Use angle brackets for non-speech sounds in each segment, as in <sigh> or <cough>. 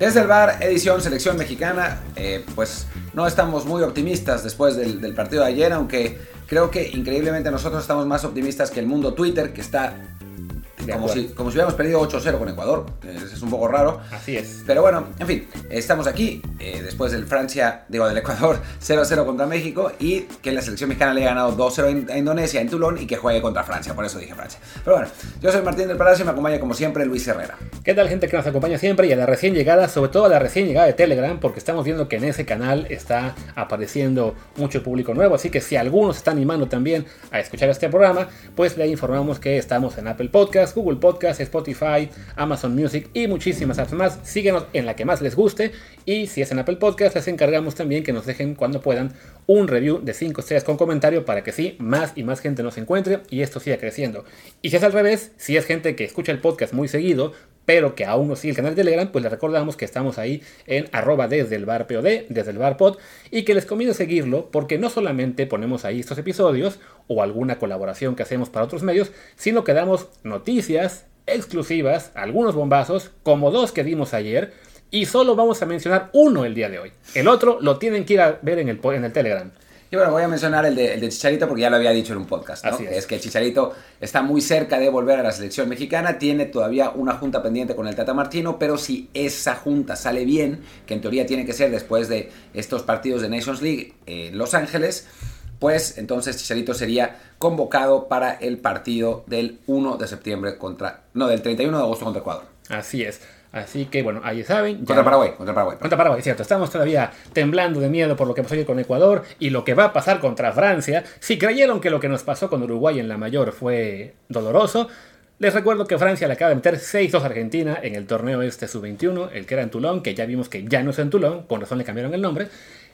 Desde el bar, edición selección mexicana, eh, pues no estamos muy optimistas después del, del partido de ayer, aunque creo que increíblemente nosotros estamos más optimistas que el mundo Twitter, que está como si, como si hubiéramos perdido 8-0 con Ecuador. Es, es, un poco raro. Así es. Pero bueno, en fin, estamos aquí eh, después del Francia, digo, del Ecuador <laughs> 0-0 contra México y que la selección mexicana le haya ganado 2-0 a Indonesia en Toulon y que juegue contra Francia. Por eso dije Francia. Pero bueno, yo soy Martín del Palacio y me acompaña como siempre Luis Herrera. ¿Qué tal, gente que nos acompaña siempre? Y a la recién llegada, sobre todo a la recién llegada de Telegram, porque estamos viendo que en ese canal está apareciendo mucho público nuevo. Así que si algunos se está animando también a escuchar este programa, pues le informamos que estamos en Apple Podcast, Google Podcast, Spotify, Amazon Music y muchísimas apps más. Síguenos en la que más les guste y si es en Apple Podcast les encargamos también que nos dejen cuando puedan un review de 5 estrellas con comentario para que sí, más y más gente nos encuentre y esto siga creciendo. Y si es al revés, si es gente que escucha el podcast muy seguido, pero que aún no sigue el canal de Telegram, pues les recordamos que estamos ahí en arroba desde el bar POD, desde el bar pod, y que les conviene seguirlo porque no solamente ponemos ahí estos episodios o alguna colaboración que hacemos para otros medios, sino que damos noticias exclusivas, algunos bombazos, como dos que dimos ayer, y solo vamos a mencionar uno el día de hoy. El otro lo tienen que ir a ver en el, en el Telegram. Y bueno, voy a mencionar el de, el de, Chicharito porque ya lo había dicho en un podcast. ¿no? Así es. es. que Chicharito está muy cerca de volver a la selección mexicana, tiene todavía una junta pendiente con el Tata Martino, pero si esa junta sale bien, que en teoría tiene que ser después de estos partidos de Nations League en Los Ángeles, pues entonces Chicharito sería convocado para el partido del 1 de septiembre contra, no, del 31 de agosto contra Ecuador. Así es. Así que bueno, ahí saben. Ya... Contra Paraguay, contra Paraguay. Contra Paraguay, cierto. Estamos todavía temblando de miedo por lo que pasó ayer con Ecuador y lo que va a pasar contra Francia. Si creyeron que lo que nos pasó con Uruguay en la mayor fue doloroso, les recuerdo que Francia le acaba de meter 6-2 a Argentina en el torneo este sub-21, el que era en Toulon, que ya vimos que ya no es en Toulon, con razón le cambiaron el nombre.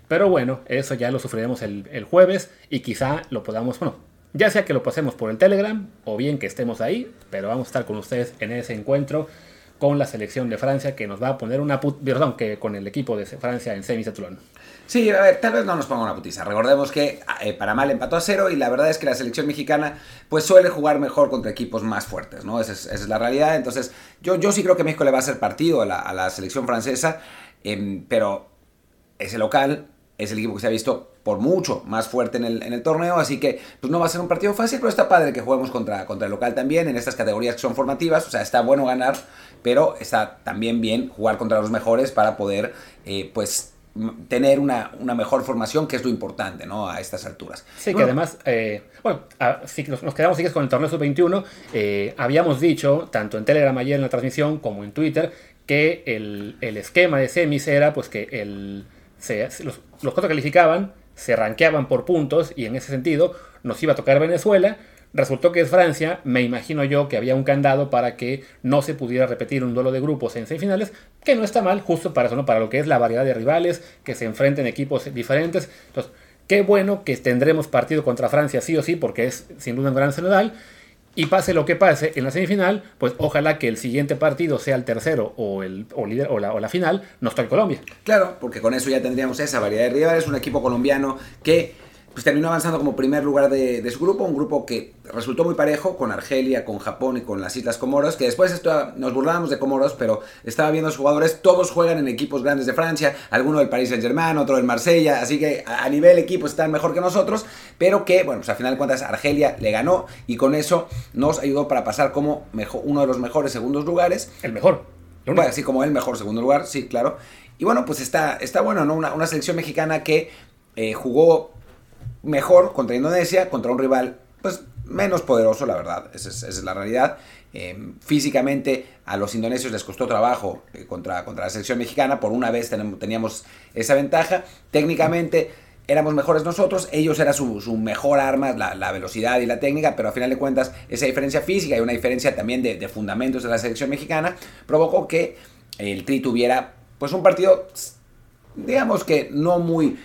Pero bueno, eso ya lo sufriremos el, el jueves y quizá lo podamos, bueno, ya sea que lo pasemos por el Telegram o bien que estemos ahí, pero vamos a estar con ustedes en ese encuentro con la selección de Francia que nos va a poner una put perdón, que con el equipo de Francia en semis de Toulon. Sí, a ver, tal vez no nos ponga una putiza. Recordemos que eh, Panamá le empató a cero y la verdad es que la selección mexicana pues suele jugar mejor contra equipos más fuertes, ¿no? Esa es, es la realidad. Entonces, yo, yo sí creo que México le va a hacer partido a la, selección francesa, eh, pero ese local es el equipo que se ha visto por mucho más fuerte en el, en el, torneo, así que pues no va a ser un partido fácil, pero está padre que juguemos contra, contra el local también en estas categorías que son formativas, o sea, está bueno ganar, pero está también bien jugar contra los mejores para poder, eh, pues, tener una, una, mejor formación, que es lo importante, ¿no? A estas alturas. Sí, bueno, que además, eh, bueno, a, si nos, nos, quedamos sigues con el torneo sub-21, eh, habíamos dicho, tanto en Telegram ayer en la transmisión como en Twitter, que el, el esquema de semis era, pues, que el, los, los cuatro calificaban, se rankeaban por puntos y en ese sentido nos iba a tocar Venezuela. Resultó que es Francia, me imagino yo que había un candado para que no se pudiera repetir un duelo de grupos en semifinales, que no está mal, justo para eso, ¿no? para lo que es la variedad de rivales, que se enfrenten equipos diferentes. Entonces, qué bueno que tendremos partido contra Francia sí o sí, porque es sin duda un gran cenodal. Y pase lo que pase en la semifinal, pues ojalá que el siguiente partido sea el tercero o, el, o, o, la, o la final, nos toque Colombia. Claro, porque con eso ya tendríamos esa variedad de rivales, un equipo colombiano que pues terminó avanzando como primer lugar de, de, su grupo, un grupo que resultó muy parejo con Argelia, con Japón y con las Islas Comoros, que después esto, nos burlábamos de Comoros, pero estaba viendo a los jugadores, todos juegan en equipos grandes de Francia, alguno del Paris Saint Germain, otro del Marsella, así que a, nivel equipo están mejor que nosotros, pero que, bueno, pues al final de cuentas Argelia le ganó y con eso nos ayudó para pasar como mejor, uno de los mejores segundos lugares. El mejor. Bueno, así como el mejor segundo lugar, sí, claro. Y bueno, pues está, está bueno, ¿no? Una, una selección mexicana que eh, jugó mejor contra Indonesia, contra un rival pues menos poderoso, la verdad, esa es, es la realidad. Eh, físicamente a los indonesios les costó trabajo eh, contra, contra la selección mexicana, por una vez teníamos esa ventaja. Técnicamente éramos mejores nosotros, ellos era su, mejor arma, la, la, velocidad y la técnica, pero a final de cuentas esa diferencia física y una diferencia también de, de fundamentos de la selección mexicana provocó que el Tri tuviera pues un partido, digamos que no muy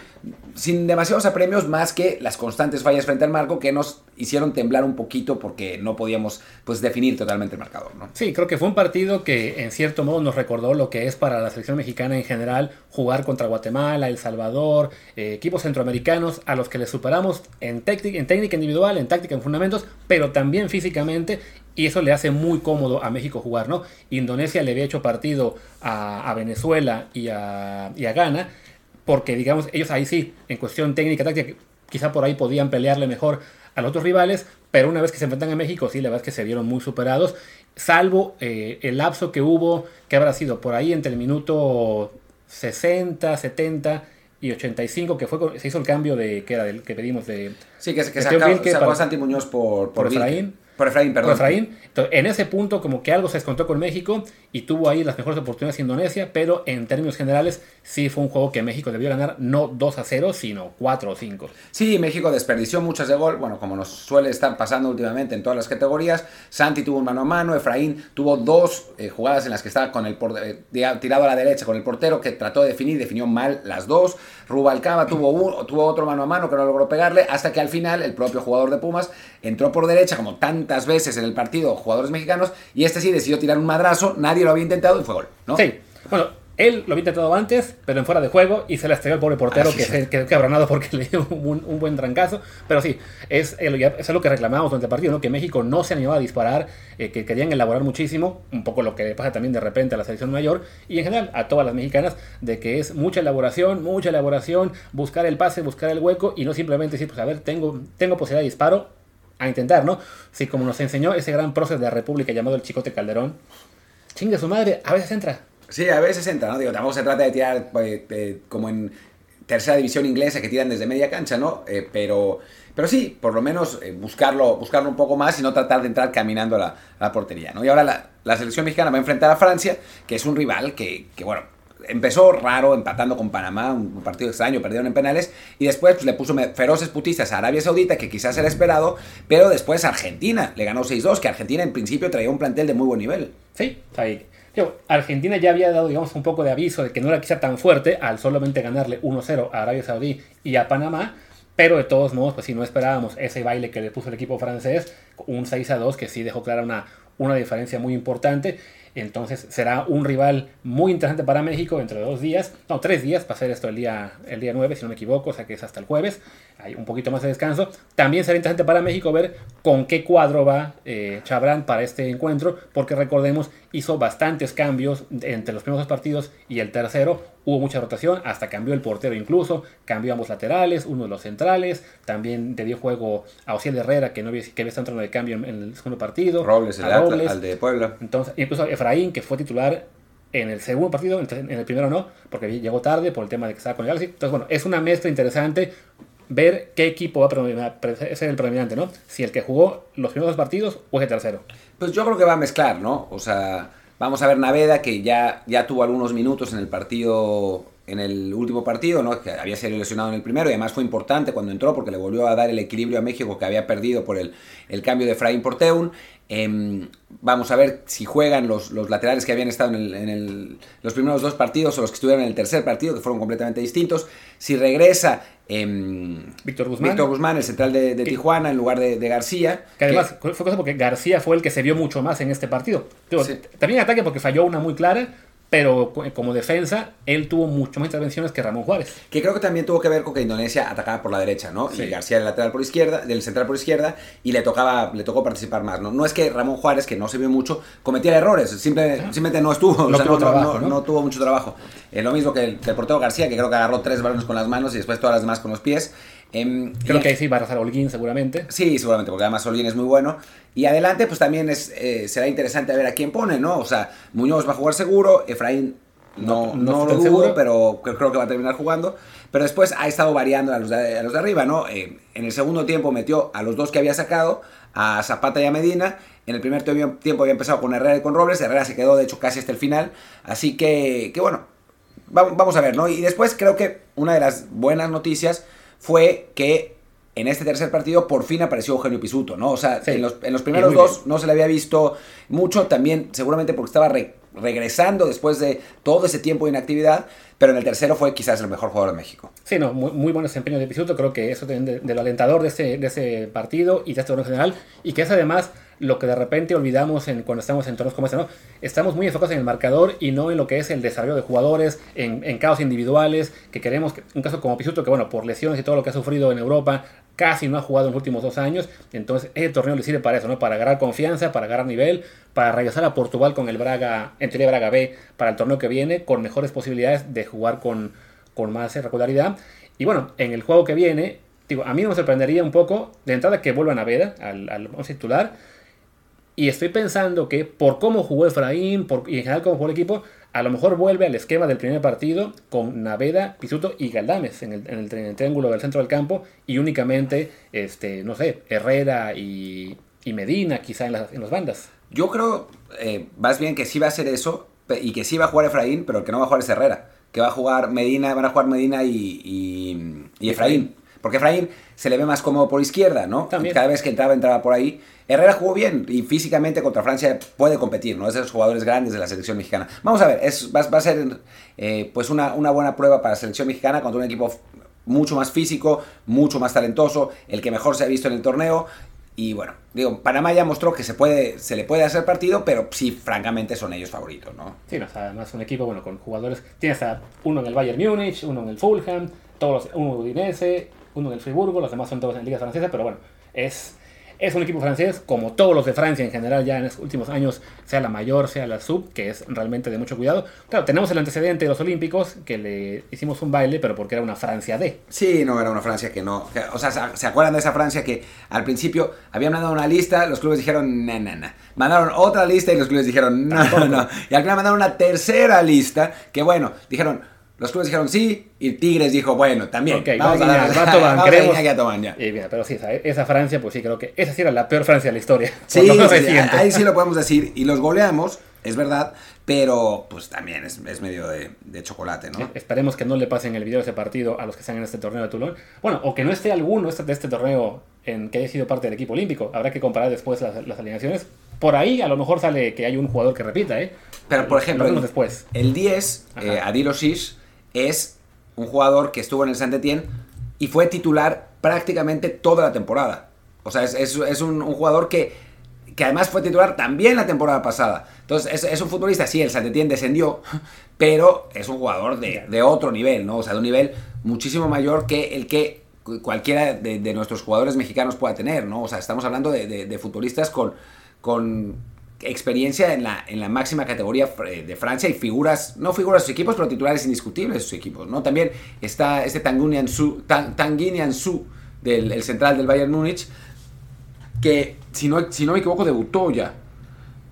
sin demasiados apremios más que las constantes fallas frente al marco que nos hicieron temblar un poquito porque no podíamos pues definir totalmente el marcador, ¿no? Sí, creo que fue un partido que en cierto modo nos recordó lo que es para la selección mexicana en general jugar contra Guatemala, El Salvador, eh, equipos centroamericanos a los que les superamos en, en técnica individual, en táctica, en fundamentos, pero también físicamente y eso le hace muy cómodo a México jugar, ¿no? Indonesia le había hecho partido a, Venezuela y a, Ghana, porque digamos, ellos ahí sí, en cuestión técnica, táctica, quizá por ahí podían pelearle mejor a los otros rivales, pero una vez que se enfrentan a México, sí, la verdad es que se vieron muy superados, salvo eh, el lapso que hubo, que habrá sido por ahí entre el minuto 60, 70 y 85, que fue se hizo el cambio de que era del que pedimos de. Sí, que, que sacó, sacó a Santi Muñoz por, por, por Efraín. Por Efraín, perdón. Por Efraín. Entonces, en ese punto, como que algo se descontó con México y tuvo ahí las mejores oportunidades Indonesia, pero en términos generales, sí fue un juego que México debió ganar no 2 a 0, sino 4 o 5. Sí, México desperdició muchas de gol, bueno, como nos suele estar pasando últimamente en todas las categorías. Santi tuvo un mano a mano, Efraín tuvo dos eh, jugadas en las que estaba con el eh, tirado a la derecha con el portero que trató de definir, definió mal las dos. Rubalcaba tuvo, tuvo otro mano a mano que no logró pegarle, hasta que al final el propio jugador de Pumas entró por derecha, como tantas veces en el partido, jugadores mexicanos, y este sí decidió tirar un madrazo, nadie lo había intentado y fue gol, ¿no? Sí, bueno, él lo había intentado antes, pero en fuera de juego, y se le estrelló el pobre portero que se quedó cabronado porque <laughs> le dio un, buen trancazo. Pero sí, es, es lo que reclamábamos durante el partido, ¿no? que México no se animaba a disparar, eh, que querían elaborar muchísimo, un poco lo que pasa también de repente a la selección mayor, y en general a todas las mexicanas, de que es mucha elaboración, mucha elaboración, buscar el pase, buscar el hueco, y no simplemente decir, pues a ver, tengo, tengo posibilidad de disparo, a intentar, ¿no? Sí, como nos enseñó ese gran prócer de la República llamado el Chicote Calderón, chingue su madre, a veces entra. Sí, a veces entra, ¿no? Digo, tampoco se trata de tirar pues, como en tercera división inglesa que tiran desde media cancha, ¿no? Eh, pero, pero sí, por lo menos eh, buscarlo, buscarlo un poco más y no tratar de entrar caminando a la, portería, ¿no? Y ahora la, la, selección mexicana va a enfrentar a Francia, que es un rival que, que bueno, empezó raro empatando con Panamá, un partido extraño, perdieron en penales, y después pues, le puso feroces putistas a Arabia Saudita, que quizás era esperado, pero después Argentina le ganó 6-2, que Argentina en principio traía un plantel de muy buen nivel. Sí, ahí. Argentina ya había dado, digamos, un poco de aviso de que no era quizá tan fuerte al solamente ganarle 1-0 a Arabia Saudí y a Panamá, pero de todos modos, pues si no esperábamos ese baile que le puso el equipo francés, un 6-2 que sí dejó clara una, una diferencia muy importante. Entonces será un rival muy interesante para México dentro de dos días, no, tres días, para hacer esto el día, el día 9, si no me equivoco, o sea que es hasta el jueves, hay un poquito más de descanso. También será interesante para México ver con qué cuadro va eh, Chabrán para este encuentro, porque recordemos, hizo bastantes cambios entre los primeros dos partidos y el tercero, hubo mucha rotación, hasta cambió el portero incluso, cambió ambos laterales, uno de los centrales, también le dio juego a Ociel Herrera, que no había, que había estado entrando de cambio en, el segundo partido. Robles, el al de Puebla. Entonces, incluso Efraín, que fue titular en el segundo partido, en el primero no, porque llegó tarde por el tema de que estaba con el Galaxy. Entonces, bueno, es una mezcla interesante ver qué equipo va a ser el predominante, ¿no? Si el que jugó los primeros dos partidos o el tercero. Pues yo creo que va a mezclar, ¿no? O sea, vamos a ver Naveda, que ya, ya tuvo algunos minutos en el partido en el último partido, ¿no? que había sido lesionado en el primero y además fue importante cuando entró porque le volvió a dar el equilibrio a México que había perdido por el, el cambio de Fraín por Teun. Em, vamos a ver si juegan los, los laterales que habían estado en, el, los primeros dos partidos o los que estuvieron en el tercer partido, que fueron completamente distintos. Si regresa em, Víctor Guzmán. Víctor Guzmán, el central de, Tijuana, en lugar de, García. Que además fue cosa porque García fue el que se vio mucho más en este partido. También ataque porque falló una muy clara, pero como defensa, él tuvo mucho más intervenciones que Ramón Juárez. Que creo que también tuvo que ver con que Indonesia atacaba por la derecha, ¿no? Y García el lateral por izquierda, del central por izquierda, y le tocaba, le tocó participar más, ¿no? No es que Ramón Juárez, que no se vio mucho, cometiera errores, simplemente no estuvo, no, tuvo, trabajo, no, tuvo mucho trabajo. Eh, lo mismo que el, que el portero García, que creo que agarró tres balones con las manos y después todas las demás con los pies. Em, Creo que ahí sí va a arrasar Holguín seguramente. Sí, seguramente, porque además Holguín es muy bueno. Y adelante, pues también es, eh, será interesante ver a quién pone, ¿no? O sea, Muñoz va a jugar seguro, Efraín no, no, lo dudo, pero creo que va a terminar jugando. Pero después ha estado variando a los de, a los de arriba, ¿no? Eh, en el segundo tiempo metió a los dos que había sacado, a Zapata y a Medina. En el primer tiempo había empezado con Herrera y con Robles. Herrera se quedó, de hecho, casi hasta el final. Así que, que bueno, vamos a ver, ¿no? Y después creo que una de las buenas noticias fue que en este tercer partido por fin apareció Eugenio Pisuto, ¿no? O sea, en, los, en, los, primeros dos no se le había visto mucho, también seguramente porque estaba regresando después de todo ese tiempo de inactividad, pero en el tercero fue quizás el mejor jugador de México. Sí, no, muy, muy buen desempeño de Pisuto, creo que eso de, de, lo alentador de ese, de ese partido y de este en general, y que es además lo que de repente olvidamos en, cuando estamos en torneos como este, ¿no? Estamos muy enfocados en el marcador y no en lo que es el desarrollo de jugadores, en, en casos individuales, que queremos, un caso como Pisuto, que bueno, por lesiones y todo lo que ha sufrido en Europa, casi no ha jugado en los últimos dos años, entonces ese torneo le sirve para eso, ¿no? Para agarrar confianza, para agarrar nivel, para regresar a Portugal con el Braga, en teoría Braga B, para el torneo que viene, con mejores posibilidades de jugar con, con más regularidad. Y bueno, en el juego que viene, digo, a mí me sorprendería un poco de entrada que vuelvan a ver al, al titular. Y estoy pensando que por cómo jugó Efraín por, y en general cómo jugó el equipo, a lo mejor vuelve al esquema del primer partido con Naveda, Pisuto y Galdames en el, en el, triángulo del centro del campo y únicamente, este, no sé, Herrera y, y Medina quizá en las, en las, bandas. Yo creo, eh, más bien que sí va a ser eso y que sí va a jugar Efraín, pero el que no va a jugar es Herrera. Que va a jugar Medina, van a jugar Medina y, y, y Efraín. Porque Efraín se le ve más cómodo por izquierda, ¿no? También. Cada vez que entraba, entraba por ahí. Herrera jugó bien y físicamente contra Francia puede competir, ¿no? Es de los jugadores grandes de la selección mexicana. Vamos a ver, es, va, va a ser eh, pues una, buena prueba para la selección mexicana contra un equipo mucho más físico, mucho más talentoso, el que mejor se ha visto en el torneo. Y bueno, digo, Panamá ya mostró que se le puede hacer partido, pero sí, francamente, son ellos favoritos, ¿no? Sí, no, o sea, además un equipo, bueno, con jugadores, tienes a uno en el Bayern Múnich, uno en el Fulham, todos, uno en Udinese, uno en el Friburgo, los demás son todos en Liga Francesa, pero bueno, es, es un equipo francés, como todos los de Francia en general, ya en los últimos años, sea la mayor, sea la sub, que es realmente de mucho cuidado. Claro, tenemos el antecedente de los Olímpicos, que le hicimos un baile, pero porque era una Francia D. Sí, no, era una Francia que no. O sea, ¿se acuerdan de esa Francia que al principio habían mandado una lista, los clubes dijeron, no, no, no. Mandaron otra lista y los clubes dijeron, no, no, no. Y al final mandaron una tercera lista, que bueno, dijeron, los clubes dijeron sí y Tigres dijo, bueno, también. Okay, vamos, a dar a Toban, <laughs> vamos queremos... a ya. Y bien, pero sí, esa, esa, Francia, pues sí, creo que esa sí era la peor Francia de la historia. <laughs> Sí, sí ahí sí lo podemos decir. Y los goleamos, es verdad, pero pues también es, es medio de, de, chocolate, ¿no? Sí, esperemos que no le pasen el video de ese partido a los que están en este torneo de Toulon. Bueno, o que no esté alguno de este torneo en que haya sido parte del equipo olímpico. Habrá que comparar después las, las alineaciones. Por ahí a lo mejor sale que hay un jugador que repita, ¿eh? Pero por ejemplo, el, después. el 10, eh, Adil Oshish es un jugador que estuvo en el Saint Etienne y fue titular prácticamente toda la temporada. O sea, es, es, es un, un, jugador que, que además fue titular también la temporada pasada. Entonces, es, es un futbolista, sí, el Saint Etienne descendió, pero es un jugador de, de, otro nivel, ¿no? O sea, de un nivel muchísimo mayor que el que cualquiera de, de nuestros jugadores mexicanos pueda tener, ¿no? O sea, estamos hablando de, de futbolistas con, con experiencia en la, en la máxima categoría de Francia y figuras, no figuras de sus equipos, pero titulares indiscutibles de sus equipos, ¿no? También está este Tanguy Su, Tanguy Su del el central del Bayern Múnich, que si no, si no me equivoco debutó ya.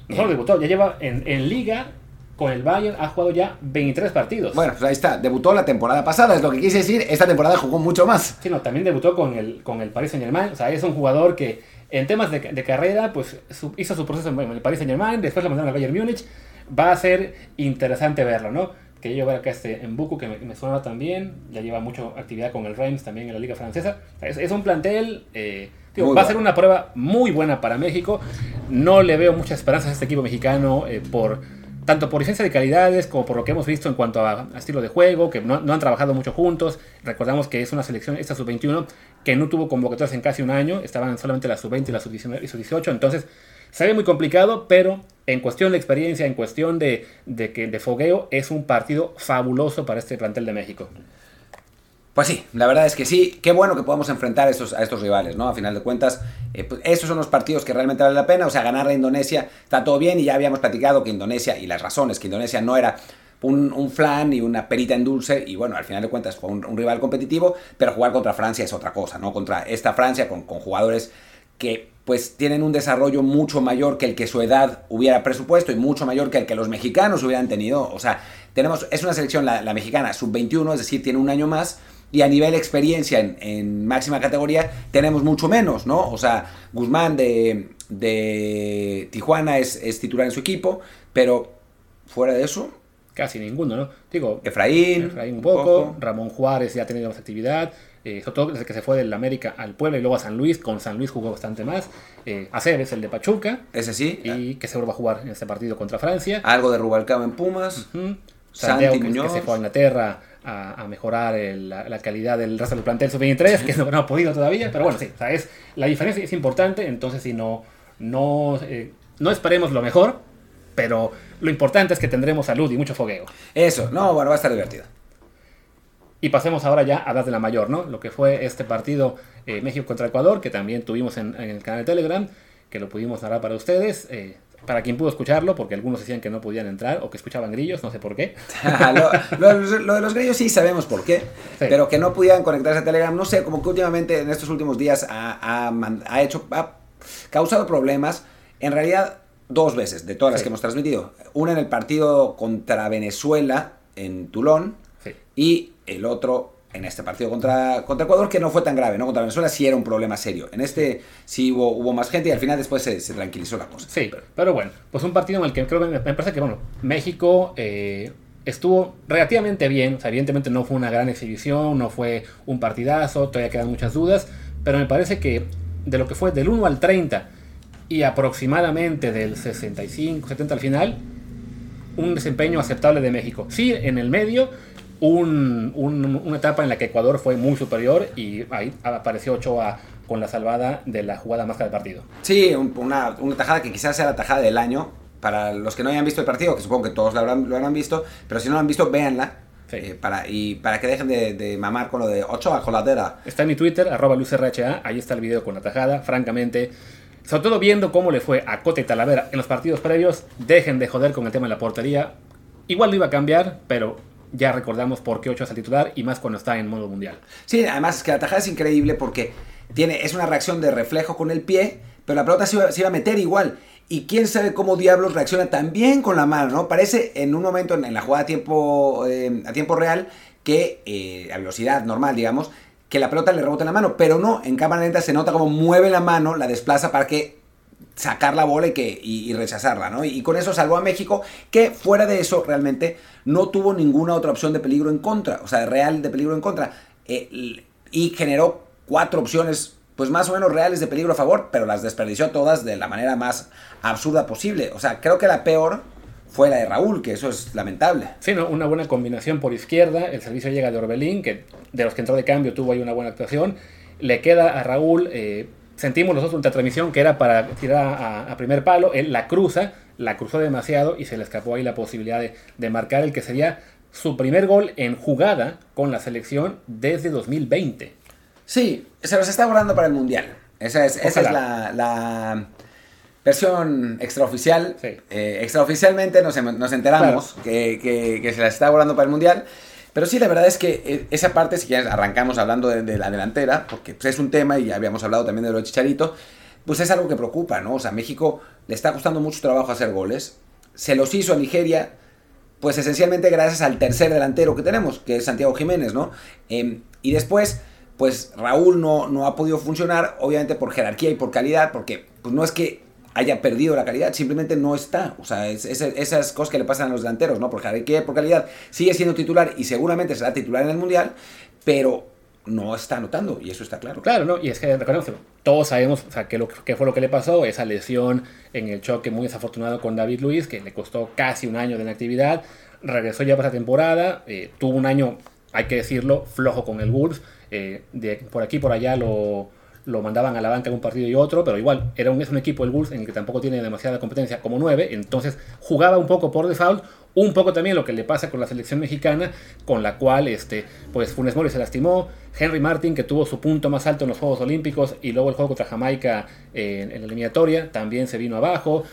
No, debutó, ya lleva en, en Liga con el Bayern ha jugado ya 23 partidos. Bueno, pues ahí está, debutó la temporada pasada, es lo que quise decir, esta temporada jugó mucho más. Sí, no, también debutó con el, con el Paris Saint Germain, o sea, es un jugador que en temas de, de carrera, pues su, hizo su proceso en el Paris Saint Germain, después lo mandaron al Bayern Múnich, va a ser interesante verlo, ¿no? Que yo ver acá este en Buku, que me, me, suena también, ya lleva mucha actividad con el Reims también en la Liga Francesa. Es, es un plantel, eh, va bueno. a ser una prueba muy buena para México. No le veo muchas esperanzas a este equipo mexicano eh, por tanto por licencia de calidades como por lo que hemos visto en cuanto a, a estilo de juego, que no, no, han trabajado mucho juntos. Recordamos que es una selección, esta sub-21, que no tuvo convocatorias en casi un año, estaban solamente la sub-20 y la sub-18, entonces se ve muy complicado, pero en cuestión de experiencia, en cuestión de, de, que, de fogueo, es un partido fabuloso para este plantel de México. Pues sí, la verdad es que sí. Qué bueno que podamos enfrentar a estos, a estos rivales, ¿no? A final de cuentas, eh, pues estos son los partidos que realmente valen la pena. O sea, ganar a Indonesia está todo bien y ya habíamos platicado que Indonesia, y las razones, que Indonesia no era un, flan y una perita en dulce. Y bueno, al final de cuentas fue un, rival competitivo, pero jugar contra Francia es otra cosa, ¿no? Contra esta Francia con, con jugadores que pues tienen un desarrollo mucho mayor que el que su edad hubiera presupuesto y mucho mayor que el que los mexicanos hubieran tenido. O sea, tenemos, es una selección, la, la mexicana, sub-21, es decir, tiene un año más y a nivel experiencia en, en, máxima categoría tenemos mucho menos, ¿no? O sea, Guzmán de, de Tijuana es, es, titular en su equipo, pero fuera de eso... Casi ninguno, ¿no? Digo, Efraín, Efraín un poco, poco, Ramón Juárez ya ha tenido más actividad, eh, sobre todo desde que se fue del América al Puebla y luego a San Luis, con San Luis jugó bastante más. Eh, Aceves, el de Pachuca. Ese sí. Y que seguro va a jugar en este partido contra Francia. Algo de Rubalcaba en Pumas. Uh -huh. Santiago, que, que, se fue a Inglaterra a, a mejorar el, la, la, calidad del resto del plantel sub-23, que no, no, ha podido todavía, pero bueno, sí, o sea, es, la diferencia es importante, entonces si no, no, eh, no esperemos lo mejor, pero lo importante es que tendremos salud y mucho fogueo. Eso, no, bueno, va a estar divertido. Y pasemos ahora ya a las de la mayor, ¿no? Lo que fue este partido eh, México contra Ecuador, que también tuvimos en, en, el canal de Telegram, que lo pudimos narrar para ustedes. Eh, para quien pudo escucharlo, porque algunos decían que no podían entrar o que escuchaban grillos, no sé por qué. <laughs> lo, lo, lo, de los grillos sí sabemos por qué, sí. pero que no pudieran conectarse a Telegram, no sé, como que últimamente en estos últimos días ha, ha, ha hecho, ha causado problemas. En realidad, dos veces de todas las que hemos transmitido. Una en el partido contra Venezuela en Tulón Sí. y el otro en este partido contra, contra Ecuador, que no fue tan grave, ¿no? Contra Venezuela sí era un problema serio. En este sí hubo, hubo más gente y al final después se, se tranquilizó la cosa. Sí, pero, pero, bueno, pues un partido en el que creo me parece que, bueno, México eh, estuvo relativamente bien. O sea, evidentemente no fue una gran exhibición, no fue un partidazo, todavía quedan muchas dudas, pero me parece que de lo que fue del 1 al 30 y aproximadamente del 65, 70 al final, un desempeño aceptable de México. Sí, en el medio, un, un, una etapa en la que Ecuador fue muy superior y ahí apareció Ochoa con la salvada de la jugada más del partido. Sí, una, una tajada que quizás sea la tajada del año. Para los que no hayan visto el partido, que supongo que todos lo habrán, lo habrán visto, pero si no lo han visto, véanla. Sí. Eh, para, y para que dejen de, de, mamar con lo de Ochoa coladera. Está en mi Twitter, arroba LuzRHA, ahí está el video con la tajada. Francamente, sobre todo viendo cómo le fue a Cote y Talavera en los partidos previos, dejen de joder con el tema de la portería. Igual lo iba a cambiar, pero ya recordamos por qué Ochoa es el titular y más cuando está en modo mundial. Sí, además que la tajada es increíble porque tiene, es una reacción de reflejo con el pie, pero la pelota se iba, a meter igual. Y quién sabe cómo diablos reacciona también con la mano, ¿no? Parece en un momento en, en la jugada a tiempo, eh, a tiempo real que eh, a velocidad normal, digamos, que la pelota le rebota en la mano, pero no, en cámara lenta se nota como mueve la mano, la desplaza para que sacar la bola y, que, y, rechazarla, ¿no? Y, y, con eso salvó a México, que fuera de eso realmente no tuvo ninguna otra opción de peligro en contra, o sea, real de peligro en contra, eh, y generó cuatro opciones pues más o menos reales de peligro a favor, pero las desperdició todas de la manera más absurda posible. O sea, creo que la peor fue la de Raúl, que eso es lamentable. Sí, ¿no? una buena combinación por izquierda, el servicio llega de Orbelín, que de los que entró de cambio tuvo ahí una buena actuación, le queda a Raúl, eh, sentimos nosotros en transmisión que era para tirar a, a, primer palo, él la cruza, la cruzó demasiado y se le escapó ahí la posibilidad de, de marcar el que sería su primer gol en jugada con la selección desde 2020. Sí, se los está guardando para el Mundial. Esa es, esa es la, la, versión extraoficial. Sí. Eh, extraoficialmente nos, nos enteramos claro. que, que, que, se las está guardando para el Mundial. Pero sí, la verdad es que eh, esa parte, si quieres, arrancamos hablando de, de la delantera, porque pues, es un tema y ya habíamos hablado también de lo de Chicharito, pues es algo que preocupa, ¿no? O sea, México le está costando mucho trabajo hacer goles. Se los hizo a Nigeria, pues esencialmente gracias al tercer delantero que tenemos, que es Santiago Jiménez, ¿no? Eh, y después pues Raúl no, no ha podido funcionar, obviamente por jerarquía y por calidad, porque pues no es que haya perdido la calidad, simplemente no está. O sea, es, es, esas cosas que le pasan a los delanteros, ¿no? Por jerarquía y por calidad sigue siendo titular y seguramente será titular en el Mundial, pero no está anotando y eso está claro. Claro, ¿no? Y es que todos sabemos o sea, qué, lo, qué fue lo que le pasó, esa lesión en el choque muy desafortunado con David Luis, que le costó casi un año de inactividad, regresó ya para esa temporada, eh, tuvo un año, hay que decirlo, flojo con el Wolves, eh, de por aquí por allá lo, lo, mandaban a la banca en un partido y otro, pero igual era un, es un equipo el Wolves en el que tampoco tiene demasiada competencia como 9, entonces jugaba un poco por default, un poco también lo que le pasa con la selección mexicana, con la cual este, pues Funes Mori se lastimó, Henry Martin que tuvo su punto más alto en los Juegos Olímpicos y luego el juego contra Jamaica eh, en la eliminatoria también se vino abajo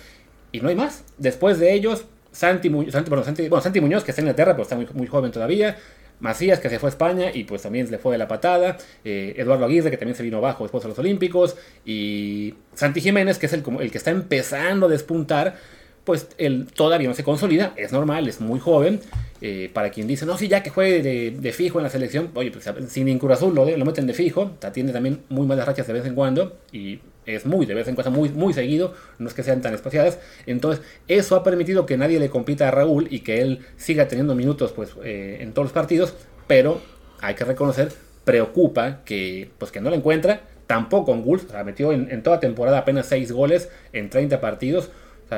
y no hay más. Después de ellos, Santi, Mu Santi, bueno, Santi, bueno, Santi Muñoz que está en Inglaterra pero está muy, muy joven todavía, Macías, que se fue a España y pues también le fue de la patada. Eh, Eduardo Aguirre, que también se vino abajo después de los Olímpicos. Y Santi Jiménez, que es el, el que está empezando a despuntar. Pues él todavía no se consolida, es normal, es muy joven. Eh, para quien dice, no, sí, ya que juegue de, fijo en la selección, oye, pues sin Incur Azul lo, lo meten de fijo, tiene también muy malas rachas de vez en cuando y es muy de vez en cuando, muy, muy seguido, no es que sean tan espaciadas. Entonces, eso ha permitido que nadie le compita a Raúl y que él siga teniendo minutos pues, eh, en todos los partidos, pero hay que reconocer, preocupa que, pues, que no lo encuentra. Tampoco en Wolves, o sea, metió en, toda temporada apenas 6 goles en 30 partidos.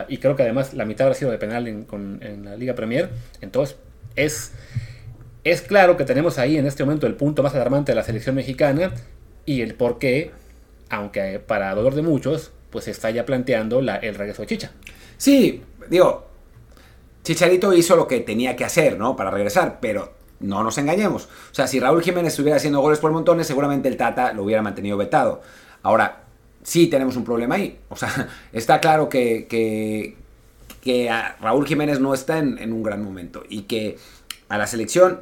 Y creo que además la mitad habrá sido de penal en, en la Liga Premier. Entonces, es, es claro que tenemos ahí en este momento el punto más alarmante de la selección mexicana y el por qué aunque para dolor de muchos, pues se está ya planteando la, el regreso de Chicha. Sí, digo, Chicharito hizo lo que tenía que hacer, ¿no? Para regresar, pero no nos engañemos. O sea, si Raúl Jiménez estuviera haciendo goles por montones, seguramente el Tata lo hubiera mantenido vetado. Ahora, sí tenemos un problema ahí. O sea, <laughs> está claro que, que, Raúl Jiménez no está en, un gran momento y que a la selección,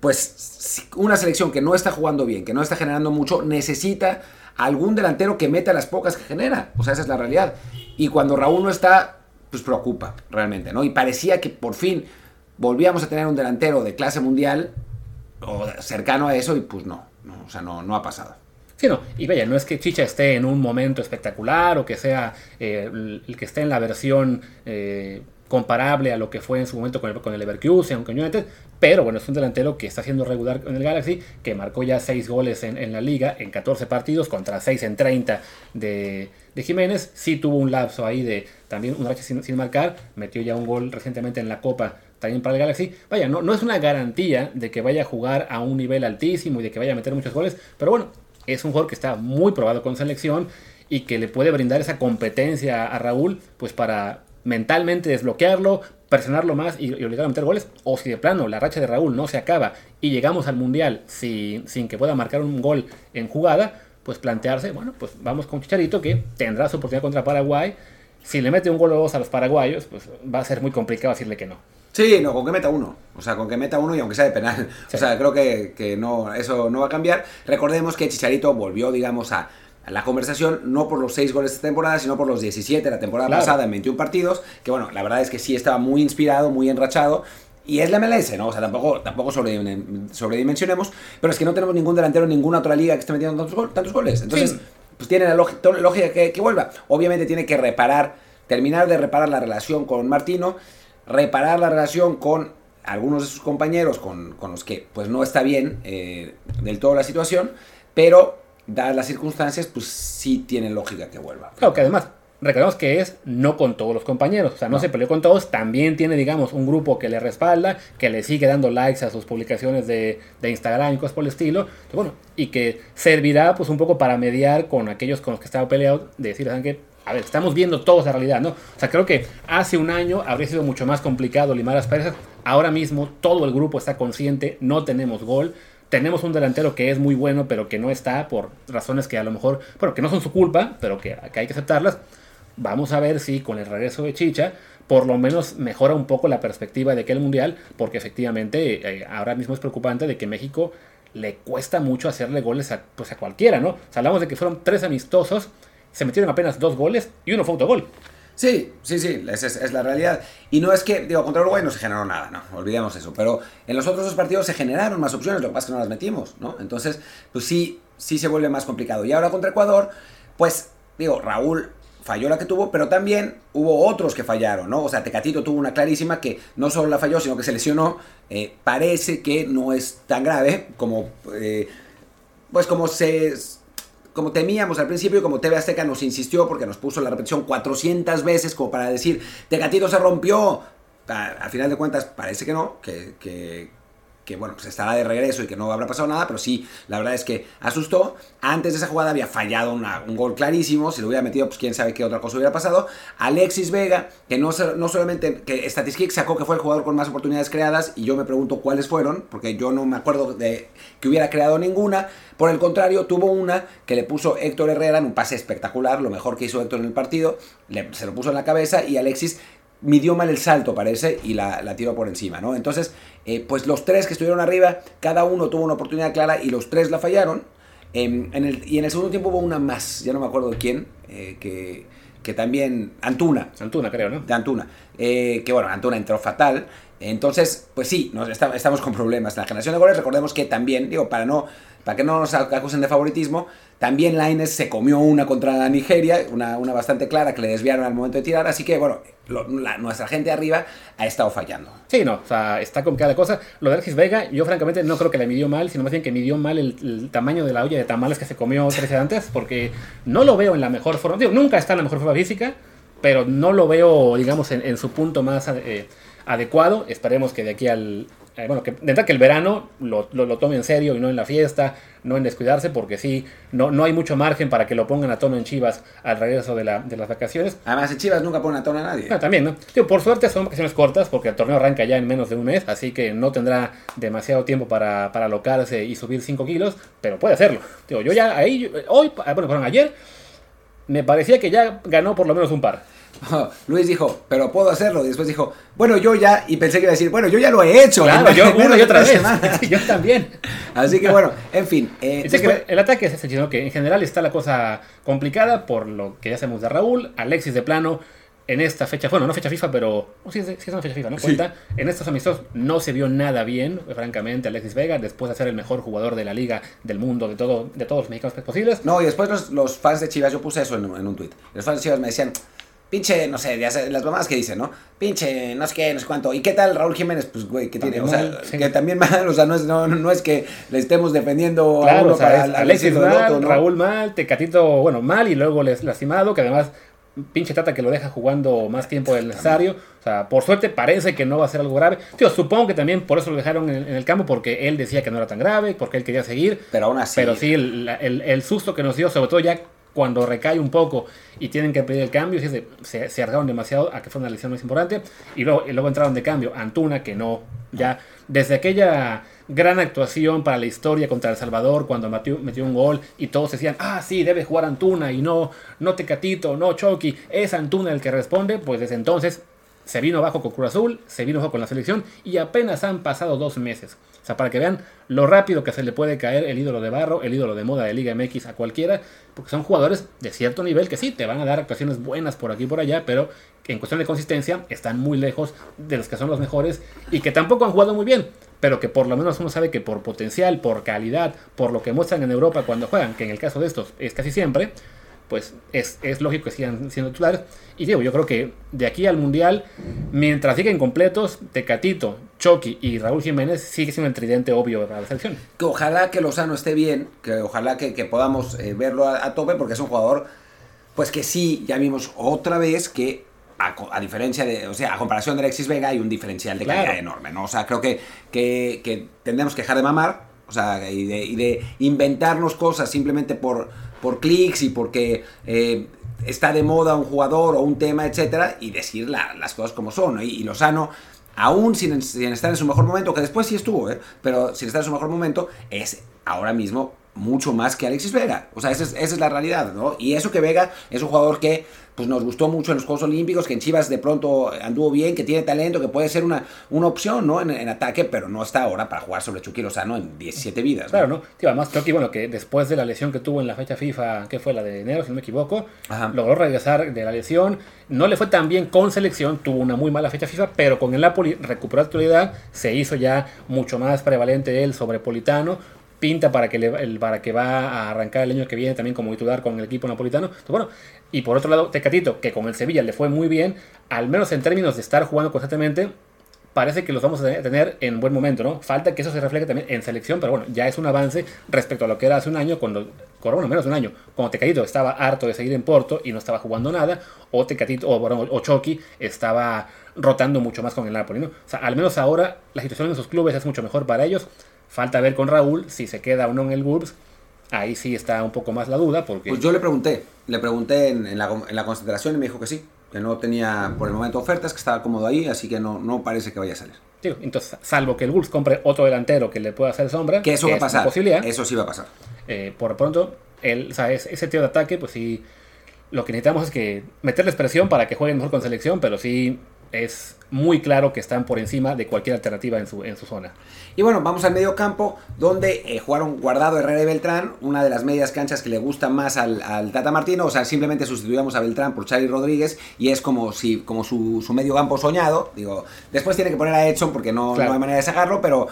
pues una selección que no está jugando bien, que no está generando mucho, necesita algún delantero que meta las pocas que genera. O sea, esa es la realidad. Y cuando Raúl no está, pues preocupa realmente, ¿no? Y parecía que por fin volvíamos a tener un delantero de clase mundial o cercano a eso y pues no, o sea, no, no ha pasado. Sí, no, y vaya, no es que Chicha esté en un momento espectacular o que sea eh, el que esté en la versión eh, comparable a lo que fue en su momento con el, con el Leverkusen, con United, pero bueno, es un delantero que está siendo regular en el Galaxy, que marcó ya 6 goles en, en, la liga en 14 partidos contra 6 en 30 de, de, Jiménez. Sí tuvo un lapso ahí de también un racha sin, sin, marcar, metió ya un gol recientemente en la Copa también para el Galaxy. Vaya, no, no es una garantía de que vaya a jugar a un nivel altísimo y de que vaya a meter muchos goles, pero bueno, es un jugador que está muy probado con selección y que le puede brindar esa competencia a Raúl, pues para mentalmente desbloquearlo, presionarlo más y, y obligarlo a meter goles. O si de plano la racha de Raúl no se acaba y llegamos al Mundial sin, sin que pueda marcar un gol en jugada, pues plantearse, bueno, pues vamos con Chicharito que tendrá su oportunidad contra Paraguay. Si le mete un gol o dos a los paraguayos, pues va a ser muy complicado decirle que no. Sí, no, con que meta uno. O sea, con que meta uno y aunque sea de penal. Sí. O sea, creo que, que, no, eso no va a cambiar. Recordemos que Chicharito volvió, digamos, a, a la conversación, no por los 6 goles de esta temporada, sino por los 17 de la temporada claro. pasada en 21 partidos. Que bueno, la verdad es que sí estaba muy inspirado, muy enrachado. Y es la MLS, ¿no? O sea, tampoco, tampoco sobredimensionemos. Pero es que no tenemos ningún delantero en ninguna otra liga que esté metiendo tantos, tantos goles. Entonces, sí. pues tiene la lógica, lógica que, que vuelva. Obviamente tiene que reparar, terminar de reparar la relación con Martino reparar la relación con algunos de sus compañeros con, con los que pues no está bien eh, del todo la situación, pero dadas las circunstancias, pues sí tiene lógica que vuelva. Claro, que además, recordemos que es no con todos los compañeros, o sea, no, no, se peleó con todos, también tiene, digamos, un grupo que le respalda, que le sigue dando likes a sus publicaciones de, de Instagram y cosas por el estilo, entonces, bueno, y que servirá pues un poco para mediar con aquellos con los que estaba peleado, de decir, ¿saben qué? a ver, estamos viendo todos la realidad, ¿no? O sea, creo que hace un año habría sido mucho más complicado limar las perezas. Ahora mismo todo el grupo está consciente, no tenemos gol. Tenemos un delantero que es muy bueno, pero que no está por razones que a lo mejor, bueno, que no son su culpa, pero que, que hay que aceptarlas. Vamos a ver si con el regreso de Chicha, por lo menos mejora un poco la perspectiva de que el Mundial, porque efectivamente eh, ahora mismo es preocupante de que México le cuesta mucho hacerle goles a, pues a cualquiera, ¿no? Hablamos de que fueron tres amistosos se metieron apenas dos goles y uno fue autogol. Sí, sí, sí, es, es, la realidad. Y no es que, digo, contra Uruguay no se generó nada, no, olvidemos eso. Pero en los otros dos partidos se generaron más opciones, lo que pasa es que no las metimos, ¿no? Entonces, pues sí, sí se vuelve más complicado. Y ahora contra Ecuador, pues, digo, Raúl falló la que tuvo, pero también hubo otros que fallaron, ¿no? O sea, Tecatito tuvo una clarísima que no solo la falló, sino que se lesionó. Eh, parece que no es tan grave como, eh, pues como se como temíamos al principio, como TV Azteca nos insistió porque nos puso la repetición 400 veces como para decir, Tecatito se rompió. Al final de cuentas parece que no, que, que, que bueno, pues estará de regreso y que no habrá pasado nada, pero sí, la verdad es que asustó. Antes de esa jugada había fallado un gol clarísimo, si lo hubiera metido, pues quién sabe qué otra cosa hubiera pasado. Alexis Vega, que no, no solamente, que Statistics sacó que fue el jugador con más oportunidades creadas, y yo me pregunto cuáles fueron, porque yo no me acuerdo de que hubiera creado ninguna. Por el contrario, tuvo una que le puso Héctor Herrera en un pase espectacular, lo mejor que hizo Héctor en el partido, le, se lo puso en la cabeza y Alexis midió mal el salto, parece, y la, la tiró por encima, ¿no? Entonces, eh, pues los tres que estuvieron arriba, cada uno tuvo una oportunidad clara y los tres la fallaron. Eh, en el, y en el segundo tiempo hubo una más, ya no me acuerdo de quién, eh, que, que, también. Antuna. Antuna, creo, ¿no? De Antuna. Eh, que bueno, Antuna entró fatal. Entonces, pues sí, nos está, estamos con problemas. La generación de goles, recordemos que también, digo, para no para que no nos acusen de favoritismo, también Laines se comió una contra Nigeria, una, una, bastante clara que le desviaron al momento de tirar, así que bueno, la, nuestra gente arriba ha estado fallando. Sí, no, o sea, está con cada cosa. Lo de Alexis Vega, yo francamente no creo que le midió mal, sino más bien que midió mal el, tamaño de la olla de tamales que se comió tres antes, porque no lo veo en la mejor forma, digo, nunca está en la mejor forma física, pero no lo veo, digamos, en, en su punto más... Eh, adecuado. Esperemos que de aquí al, eh, bueno, que que el verano lo, lo, tome en serio y no en la fiesta, no en descuidarse, porque sí, no, no hay mucho margen para que lo pongan a tono en Chivas al regreso de, la, de las vacaciones. Además, en Chivas nunca ponen a tono a nadie. Ah, también, ¿no? por suerte son vacaciones cortas, porque el torneo arranca ya en menos de un mes, así que no tendrá demasiado tiempo para, para alocarse y subir 5 kilos, pero puede hacerlo. yo ya ahí, hoy, ah, bueno, perdón, ayer, me parecía que ya ganó por lo menos un par. <laughs> Luis dijo, pero puedo hacerlo. Y después dijo, bueno, yo ya, y pensé que iba a decir, bueno, yo ya lo he hecho. Claro, yo <laughs> una y otra vez. <laughs> yo también. Así que bueno, en fin. Eh, el ataque es ese, sino que en general está la cosa complicada por lo que ya sabemos de Raúl. Alexis de plano, en esta fecha, bueno, no fecha FIFA, pero oh, sí, es una fecha FIFA, ¿no? Cuenta. En estos amistosos no se vio nada bien, francamente, Alexis Vega, después de ser el mejor jugador de la liga, del mundo, de todo, de todos los mexicanos posibles. No, y después los, fans de Chivas, yo puse eso en, en un tweet. Los fans de Chivas me decían, pinche, no sé, las mamadas que dicen, ¿no? Pinche, no sé qué, no sé cuánto. ¿Y qué tal Raúl Jiménez? Pues, güey, ¿qué tiene? O sea, que también mal, o sea, no es, no, no es que le estemos defendiendo a uno para Alexis mal, Raúl mal, Tecatito, bueno, mal y luego les lastimado, que además pinche Tata que lo deja jugando más tiempo del necesario. O sea, por suerte parece que no va a ser algo grave. Tío, supongo que también por eso lo dejaron en, el campo, porque él decía que no era tan grave, porque él quería seguir. Pero aún así. Pero sí, el, el susto que nos dio, sobre todo ya cuando recae un poco y tienen que pedir el cambio, se, se, se demasiado a que fue una lesión más importante. Y luego, y luego entraron de cambio Antuna, que no, ya desde aquella gran actuación para la historia contra El Salvador, cuando metió, metió un gol y todos decían, ah, sí, debe jugar Antuna y no, no Tecatito, no Chucky, es Antuna el que responde, pues desde entonces se vino bajo con Cruz Azul, se vino bajo con la selección y apenas han pasado dos meses. O sea, para que vean lo rápido que se le puede caer el ídolo de barro, el ídolo de moda de Liga MX a cualquiera, porque son jugadores de cierto nivel que sí, te van a dar actuaciones buenas por aquí y por allá, pero en cuestión de consistencia están muy lejos de los que son los mejores y que tampoco han jugado muy bien, pero que por lo menos uno sabe que por potencial, por calidad, por lo que muestran en Europa cuando juegan, que en el caso de estos es casi siempre, pues es, lógico que sigan siendo titulares. Y digo, yo creo que de aquí al Mundial, mientras siguen completos, Tecatito, Chucky y Raúl Jiménez sigue siendo el tridente obvio para la selección. Que ojalá que Lozano esté bien, que ojalá que, podamos eh, verlo a, tope, porque es un jugador, pues que sí, ya vimos otra vez que a, diferencia de, o sea, a comparación de Alexis Vega hay un diferencial de calidad enorme, ¿no? O sea, creo que, que, que tendremos que dejar de mamar, o sea, y de, y de inventarnos cosas simplemente por por clics y porque eh, está de moda un jugador o un tema, etcétera, y decir las cosas como son. Y, Lozano, aún sin, estar en su mejor momento, que después sí estuvo, ¿eh? pero sin estar en su mejor momento, es ahora mismo mucho más que Alexis Vega. O sea, esa es, esa es la realidad, ¿no? Y eso que Vega es un jugador que pues nos gustó mucho en los Juegos Olímpicos, que en Chivas de pronto anduvo bien, que tiene talento, que puede ser una, una opción, ¿no? En, ataque, pero no está ahora para jugar sobre Chucky Lozano en 17 vidas. Claro, ¿no? Tío, además Chucky, bueno, que después de la lesión que tuvo en la fecha FIFA, que fue la de enero, si no me equivoco, logró regresar de la lesión. No le fue tan bien con selección, tuvo una muy mala fecha FIFA, pero con el Napoli recuperó actualidad, se hizo ya mucho más prevalente él sobre Politano pinta para que, le, para que va a arrancar el año que viene también como titular con el equipo napolitano. Bueno, y por otro lado, Tecatito, que con el Sevilla le fue muy bien, al menos en términos de estar jugando constantemente, parece que los vamos a tener en buen momento, ¿no? Falta que eso se refleje también en selección, pero bueno, ya es un avance respecto a lo que era hace un año, cuando, bueno, menos de un año, cuando Tecatito estaba harto de seguir en Porto y no estaba jugando nada, o Tecatito, o, bueno, o Chucky estaba rotando mucho más con el Napoli, ¿no? O sea, al menos ahora la situación en sus clubes es mucho mejor para ellos. Falta ver con Raúl si se queda o no en el Wolves. Ahí sí está un poco más la duda porque... Pues yo le pregunté, le pregunté en, la, en la concentración y me dijo que sí, que no tenía por el momento ofertas, que estaba cómodo ahí, así que no, no parece que vaya a salir. entonces, salvo que el Wolves compre otro delantero que le pueda hacer sombra, que eso va a pasar. Posibilidad, eso sí va a pasar. Eh, por pronto, el, ese tío de ataque, pues sí, lo que necesitamos es que meterles presión para que jueguen mejor con selección, pero sí es muy claro que están por encima de cualquier alternativa en su, en su zona. Y bueno, vamos al medio campo, donde eh, jugaron Guardado, Herrera y Beltrán, una de las medias canchas que le gusta más al, Tata Martino, o sea, simplemente sustituíamos a Beltrán por Charlie Rodríguez y es como si como su, medio campo soñado, digo, después tiene que poner a Edson porque no, no hay manera de sacarlo, pero,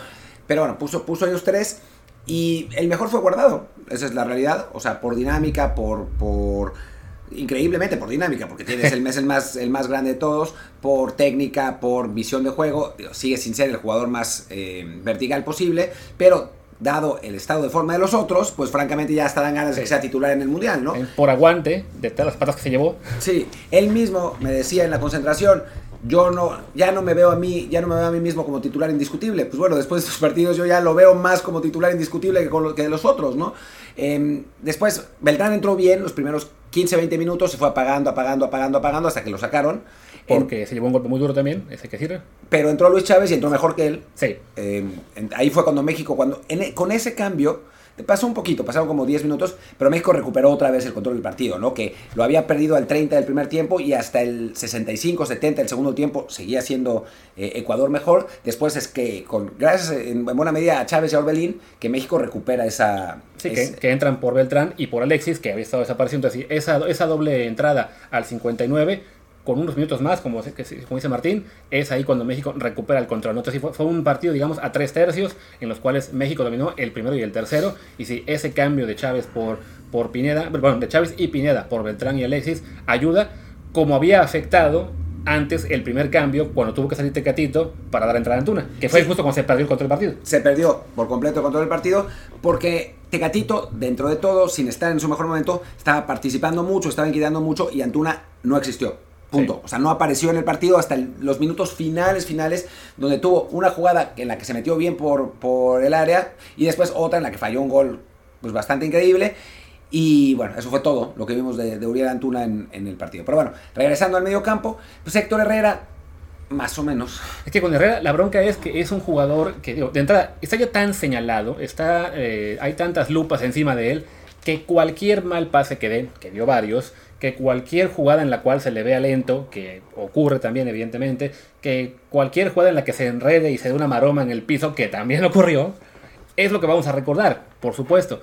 pero bueno, puso, puso ellos tres y el mejor fue Guardado, esa es la realidad, o sea, por dinámica, por... por increíblemente por dinámica, porque tienes el mes el más, el más grande de todos, por técnica, por visión de juego, sigue sin ser el jugador más eh, vertical posible, pero dado el estado de forma de los otros, pues francamente ya estarán ganas de que sea titular en el Mundial, ¿no? Por aguante de todas las patas que se llevó. Sí, él mismo me decía en la concentración, yo no, ya no me veo a mí, ya no me veo a mí mismo como titular indiscutible. Pues bueno, después de estos partidos yo ya lo veo más como titular indiscutible que, con lo, que de los otros, ¿no? Em, después, Beltrán entró bien los primeros 15, 20 minutos, se fue apagando, apagando, apagando, apagando hasta que lo sacaron. Porque se llevó un golpe muy duro también, ese que sirve. Pero entró Luis Chávez y entró mejor que él. Sí. Em, ahí fue cuando México, cuando e, con ese cambio, pasó un poquito, pasaron como 10 minutos, pero México recuperó otra vez el control del partido, ¿no? Que lo había perdido al 30 del primer tiempo y hasta el 65, 70 del segundo tiempo seguía siendo eh, Ecuador mejor. Después es que, con gracias en, buena medida a Chávez y a Orbelín, que México recupera esa... Sí, que, entran por Beltrán y por Alexis, que había estado desapareciendo. Así, esa, esa doble entrada al 59 con unos minutos más, como, como, dice Martín, es ahí cuando México recupera el control. Entonces fue, fue, un partido, digamos, a tres tercios, en los cuales México dominó el primero y el tercero. Y si ese cambio de Chávez por, por Pineda, bueno, de Chávez y Pineda por Beltrán y Alexis ayuda, como había afectado antes el primer cambio cuando tuvo que salir Tecatito para dar entrada a Antuna, que fue justo cuando se perdió el control del partido. Se perdió por completo el control del partido porque Tecatito, dentro de todo, sin estar en su mejor momento, estaba participando mucho, estaba inquietando mucho y Antuna no existió. Punto. O sea, no apareció en el partido hasta los minutos finales, finales, donde tuvo una jugada en la que se metió bien por, por el área y después otra en la que falló un gol pues bastante increíble. Y bueno, eso fue todo lo que vimos de, de Uriel Antuna en, el partido. Pero bueno, regresando al medio campo, pues Héctor Herrera, más o menos. Es que con Herrera la bronca es que es un jugador que, digo, de entrada, está ya tan señalado, está, eh, hay tantas lupas encima de él, que cualquier mal pase que dé, que dio varios, que cualquier jugada en la cual se le vea lento, que ocurre también evidentemente, que cualquier jugada en la que se enrede y se dé una maroma en el piso, que también <laughs> ocurrió, es lo que vamos a recordar, por supuesto.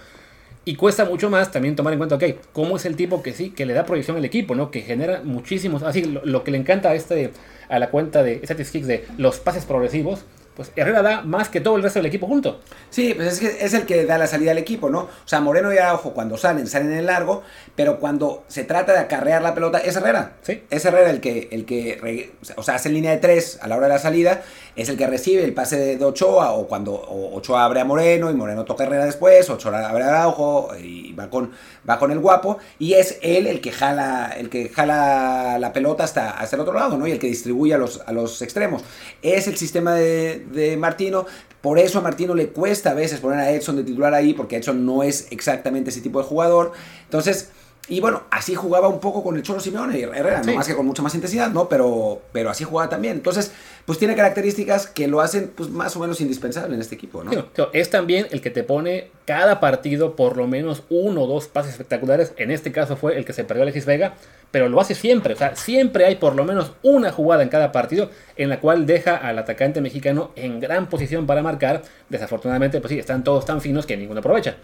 Y cuesta mucho más también tomar en cuenta, ok, cómo es el tipo que sí, que le da proyección al equipo, ¿no? Que genera muchísimos, así, lo, que le encanta a, este, a la cuenta de Statistics de los pases progresivos, pues Herrera da más que todo el resto del equipo junto. Sí, pues es, que es el que da la salida al equipo, ¿no? O sea, Moreno y Araujo cuando salen, salen en el largo, pero cuando se trata de acarrear la pelota, es Herrera. Sí. Es Herrera el que, el que o sea, hace línea de tres a la hora de la salida, es el que recibe el pase de Ochoa, o cuando Ochoa abre a Moreno y Moreno toca Herrera después, Ochoa abre a Araujo y va con, va con el guapo, y es él el que jala, el que jala la pelota hasta, hasta el otro lado, ¿no? Y el que distribuye a los, a los extremos. Es el sistema de, de Martino. Por eso a Martino le cuesta a veces poner a Edson de titular ahí, porque Edson no es exactamente ese tipo de jugador. Entonces, y bueno, así jugaba un poco con el Cholo Simeone y Herrera, no más que con mucha más intensidad, ¿no? Pero, pero así jugaba también. Entonces, pues tiene características que lo hacen pues más o menos indispensable en este equipo, ¿no? es también el que te pone cada partido por lo menos uno o dos pases espectaculares. En este caso fue el que se perdió Alexis Vega, pero lo hace siempre. O sea, siempre hay por lo menos una jugada en cada partido en la cual deja al atacante mexicano en gran posición para marcar. Desafortunadamente, pues sí, están todos tan finos que ninguno aprovecha.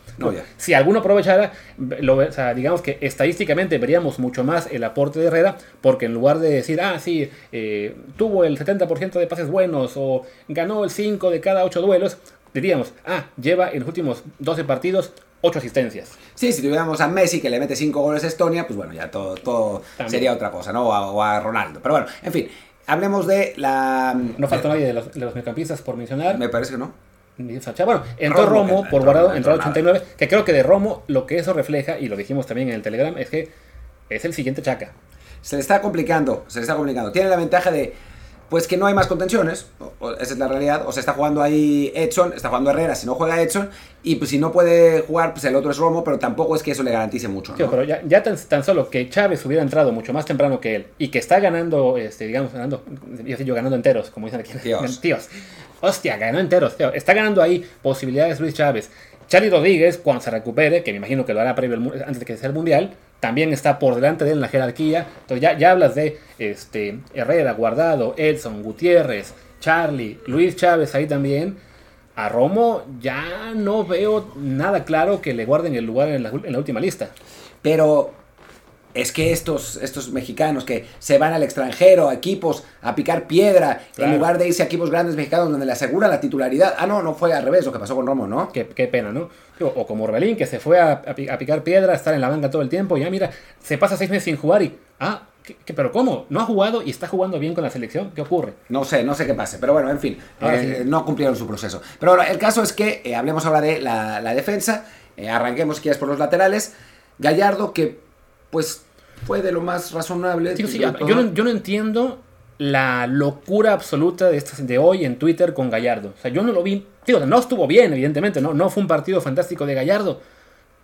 si alguno aprovechara, lo, digamos que estadísticamente veríamos mucho más el aporte de Herrera, porque en lugar de decir, ah, sí, eh, tuvo el 70% de pases buenos o ganó el 5 de cada 8 duelos, diríamos, ah, lleva en los últimos 12 partidos 8 asistencias. Sí, si tuviéramos a Messi que le mete 5 goles a Estonia, pues bueno, ya todo, todo sería otra cosa, ¿no? O a, Ronaldo. Pero bueno, en fin, hablemos de la... No falta nadie de los, de los mediocampistas por mencionar. Me parece que no. Bueno, entró Romo, por guardado, entró al 89, que creo que de Romo lo que eso refleja, y lo dijimos también en el Telegram, es que es el siguiente Chaca. Se le está complicando, se le está complicando. Tiene la ventaja de pues que no hay más contenciones, esa es la realidad, o sea, está jugando ahí Edson, está jugando Herrera, si no juega Edson, y pues si no puede jugar, pues el otro es Romo, pero tampoco es que eso le garantice mucho. ¿no? pero ya, tan, solo que Chávez hubiera entrado mucho más temprano que él, y que está ganando, este, digamos, ganando, yo, yo ganando enteros, como dicen aquí. <laughs> Tíos. Hostia, ganó enteros, tío. Está ganando ahí posibilidades Luis Chávez. Charlie Rodríguez, cuando se recupere, que me imagino que lo hará previo antes de que sea el Mundial, también está por delante de él en la jerarquía. Entonces ya, ya hablas de este, Herrera, Guardado, Edson, Gutiérrez, Charlie, Luis Chávez ahí también. A Romo ya no veo nada claro que le guarden el lugar en la, en la última lista. Pero es que estos, estos mexicanos que se van al extranjero, a equipos, a picar piedra, en lugar de irse a equipos grandes mexicanos donde le aseguran la titularidad. Ah, no, no fue al revés lo que pasó con Romo, ¿no? Qué, pena, ¿no? O como Orbelín, que se fue a, picar piedra, a estar en la banca todo el tiempo, y ya mira, se pasa seis meses sin jugar y. Ah, pero ¿cómo? ¿No ha jugado y está jugando bien con la selección? ¿Qué ocurre? No sé, no sé qué pase, pero bueno, en fin, eh, no cumplieron su proceso. Pero bueno, el caso es que eh, hablemos ahora de la, defensa, eh, arranquemos, quieres, por los laterales. Gallardo, que pues fue de lo más razonable. yo, no, entiendo la locura absoluta de, estas, de hoy en Twitter con Gallardo. O sea, yo no lo vi. Digo, no estuvo bien, evidentemente, no, no fue un partido fantástico de Gallardo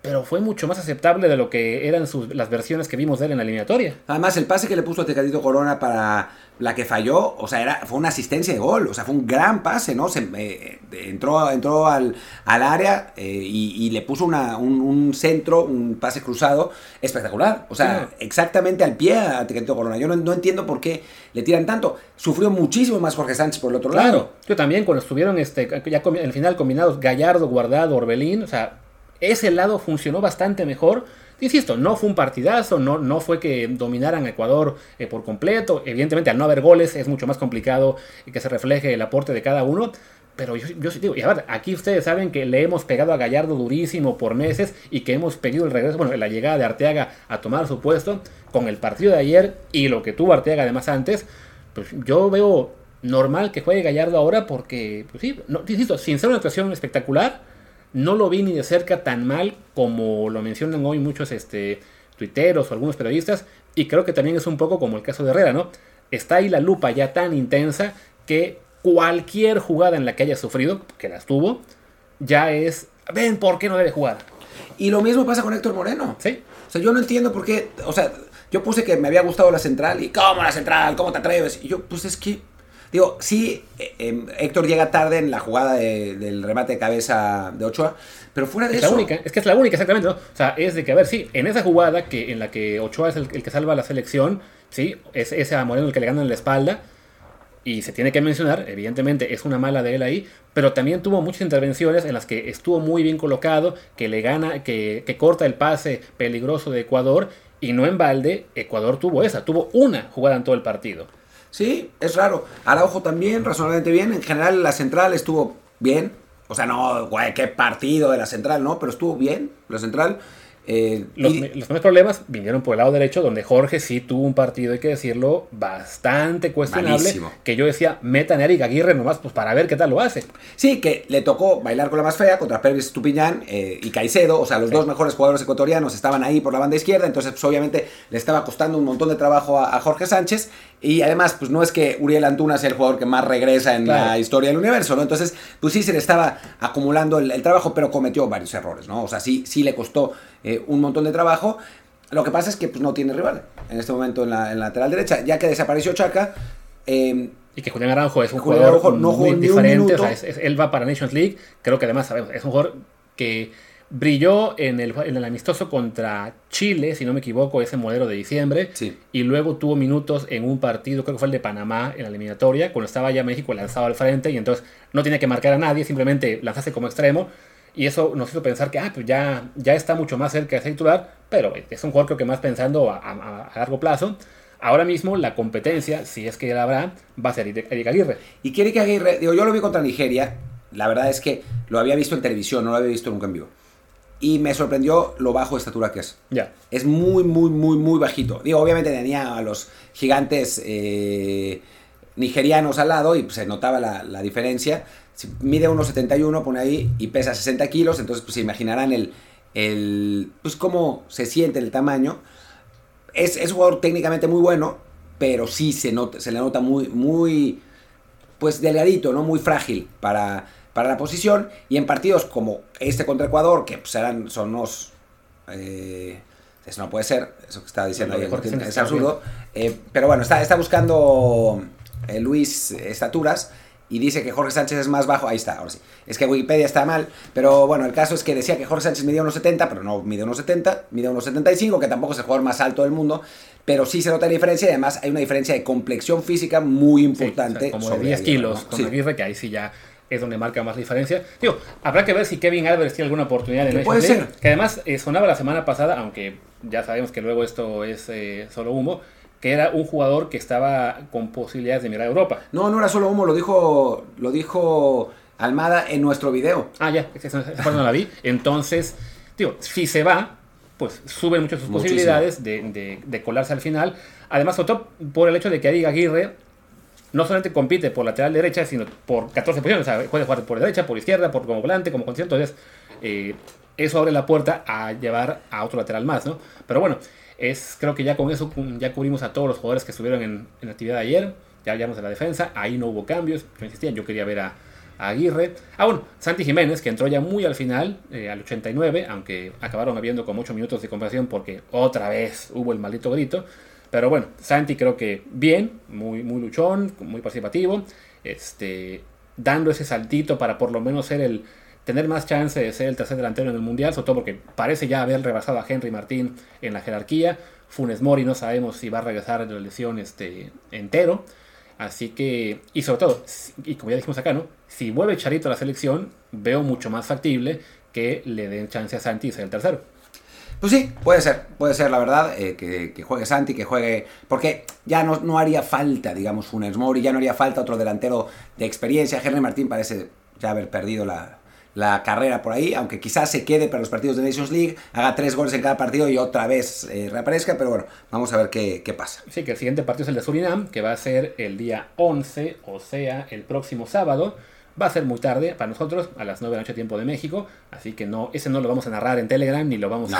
pero fue mucho más aceptable de lo que eran sus, las versiones que vimos de él en la eliminatoria. Además, el pase que le puso a Tecadito Corona para la que falló, o sea, era, fue una asistencia de gol, o sea, fue un gran pase, ¿no? Se, eh, entró entró al, al área eh, y, le puso una, un, centro, un pase cruzado espectacular, o sea, exactamente al pie a Tecadito Corona. Yo no, entiendo por qué le tiran tanto. Sufrió muchísimo más Jorge Sánchez por el otro lado. Yo también, cuando estuvieron este, ya en el final combinados Gallardo, Guardado, Orbelín, o sea, ese lado funcionó bastante mejor. Insisto, no fue un partidazo, no, no fue que dominaran a Ecuador eh, por completo. Evidentemente, al no haber goles es mucho más complicado que se refleje el aporte de cada uno. Pero yo, yo digo, y a ver, aquí ustedes saben que le hemos pegado a Gallardo durísimo por meses y que hemos pedido el regreso, bueno, la llegada de Arteaga a tomar su puesto con el partido de ayer y lo que tuvo Arteaga además antes. Pues yo veo normal que juegue Gallardo ahora porque, pues sí, no, insisto, sin ser una actuación espectacular, no lo vi ni de cerca tan mal como lo mencionan hoy muchos este, tuiteros o algunos periodistas. Y creo que también es un poco como el caso de Herrera, ¿no? Está ahí la lupa ya tan intensa que cualquier jugada en la que haya sufrido, que las tuvo, ya es, ven, ¿por qué no debe jugar? Y lo mismo pasa con Héctor Moreno. Sí. O sea, yo no entiendo por qué, o sea, yo puse que me había gustado la central y, ¿cómo la central? ¿Cómo te atreves? Y yo, pues es que Digo, sí, eh, em, Héctor llega tarde en la jugada del remate de cabeza de Ochoa, pero fuera de es eso. La única, es que es la única, exactamente, ¿no? O sea, es de que, a ver, sí, en esa jugada que, en la que Ochoa es el, que salva la selección, sí, es ese a Moreno el que le gana en la espalda. Y se tiene que mencionar, evidentemente es una mala de él ahí, pero también tuvo muchas intervenciones en las que estuvo muy bien colocado, que le gana, que, que corta el pase peligroso de Ecuador, y no en balde, Ecuador tuvo esa, tuvo una jugada en todo el partido. Sí, es raro. Araujo también, razonablemente bien. En general, la central estuvo bien. O sea, no, güey, qué partido de la central, ¿no? Pero estuvo bien, la central. Eh, los, los problemas vinieron por el lado derecho, donde Jorge sí tuvo un partido, hay que decirlo, bastante cuestionable. Que yo decía, metan a Eric Aguirre nomás pues, para ver qué tal lo hace. Sí, que le tocó bailar con la más fea contra Pérez Estupiñán eh, y Caicedo. O sea, los dos mejores jugadores ecuatorianos estaban ahí por la banda izquierda. Entonces, pues obviamente le estaba costando un montón de trabajo a, Jorge Sánchez. Y además, pues no es que Uriel Antuna sea el jugador que más regresa en la historia del universo, ¿no? Entonces, pues sí se le estaba acumulando el, el trabajo, pero cometió varios errores, ¿no? O sea, sí, sí le costó eh, un montón de trabajo. Lo que pasa es que pues, no tiene rival en este momento en la, lateral derecha, ya que desapareció Chaca. Em, y que Julián Aranjo es un jugador muy diferente. él va para Nations League. Creo que además es un jugador que brilló en el, en el, amistoso contra Chile, si no me equivoco, ese modelo de diciembre. Y luego tuvo minutos en un partido, creo que fue el de Panamá, en la eliminatoria, cuando estaba ya México lanzado al frente. Y entonces no tenía que marcar a nadie, simplemente lanzarse como extremo. Y eso nos hizo pensar que ah, pues ya, ya está mucho más cerca de ser titular, pero es un jugador creo que más pensando a, largo plazo. Ahora mismo la competencia, si es que la habrá, va a ser Eric Aguirre. Y que Eric Aguirre, digo, yo lo vi contra Nigeria, la verdad es que lo había visto en televisión, no lo había visto nunca en vivo. Y me sorprendió lo bajo de estatura que es. Ya. Es muy, muy, muy, muy bajito. Digo, obviamente tenía a los gigantes eh, nigerianos al lado y se notaba la, la diferencia mide 1,71, pone ahí, y pesa 60 kilos, entonces pues se imaginarán el, el, pues cómo se siente el tamaño. Es, es un jugador técnicamente muy bueno, pero sí se, nota, se le nota muy, muy, pues delgadito, ¿no? Muy frágil para, para la posición. Y en partidos como este contra Ecuador, que pues eran, son unos... Eh, eso no puede ser, eso que está diciendo ahí es absurdo. Eh, pero bueno, está, está buscando eh, Luis estaturas y dice que Jorge Sánchez es más bajo, ahí está, ahora sí. Es que Wikipedia está mal, pero bueno, el caso es que decía que Jorge Sánchez medía unos 70, pero no mide unos 70, mide unos 75, que tampoco es el jugador más alto del mundo, pero sí se nota la diferencia y además hay una diferencia de complexión física muy importante. como de 10 kilos con Aguirre, que ahí sí ya es donde marca más diferencia. Digo, habrá que ver si Kevin Alvarez tiene alguna oportunidad en Puede ser. Que además eh, sonaba la semana pasada, aunque ya sabemos que luego esto es eh, solo humo que era un jugador que estaba con posibilidades de mirar a Europa. No, no era solo humo, lo dijo, lo dijo Almada en nuestro video. Ah, ya, esa no la vi. Entonces, digo, si se va, pues suben mucho sus posibilidades de, colarse al final. Además, sobre por el hecho de que Ariga Aguirre no solamente compite por lateral derecha, sino por 14 posiciones. O sea, puede jugar por derecha, por izquierda, por como volante, como concierto. Entonces, eh, eso abre la puerta a llevar a otro lateral más, ¿no? Pero bueno, es, creo que ya con eso ya cubrimos a todos los jugadores que estuvieron en, en actividad ayer. Ya hablamos de la defensa, ahí no hubo cambios. Yo insistía, yo quería ver a, Aguirre. Ah, bueno, Santi Jiménez, que entró ya muy al final, eh, al 89, aunque acabaron habiendo como 8 minutos de comparación porque otra vez hubo el maldito grito. Pero bueno, Santi creo que bien, muy, muy luchón, muy participativo, este, dando ese saltito para por lo menos ser el, tener más chance de ser el tercer delantero en el Mundial, sobre todo porque parece ya haber rebasado a Henry Martín en la jerarquía. Funes Mori no sabemos si va a regresar de la lesión este, entero. Así que, y sobre todo, y como ya dijimos acá, ¿no? Si vuelve Charito a la selección, veo mucho más factible que le den chance a Santi y ser el tercero. Pues sí, puede ser, puede ser la verdad, eh, que, juegue Santi, que juegue... Porque ya no, no haría falta, digamos, Funes Mori, ya no haría falta otro delantero de experiencia. Henry Martín parece ya haber perdido la, la carrera por ahí, aunque quizás se quede para los partidos de Nations League, haga tres goles en cada partido y otra vez eh, reaparezca, pero bueno, vamos a ver qué, qué, pasa. Sí, que el siguiente partido es el de Surinam, que va a ser el día 11, o sea, el próximo sábado. Va a ser muy tarde para nosotros, a las 9 de la noche tiempo de México, así que no, ese no lo vamos a narrar en Telegram ni lo vamos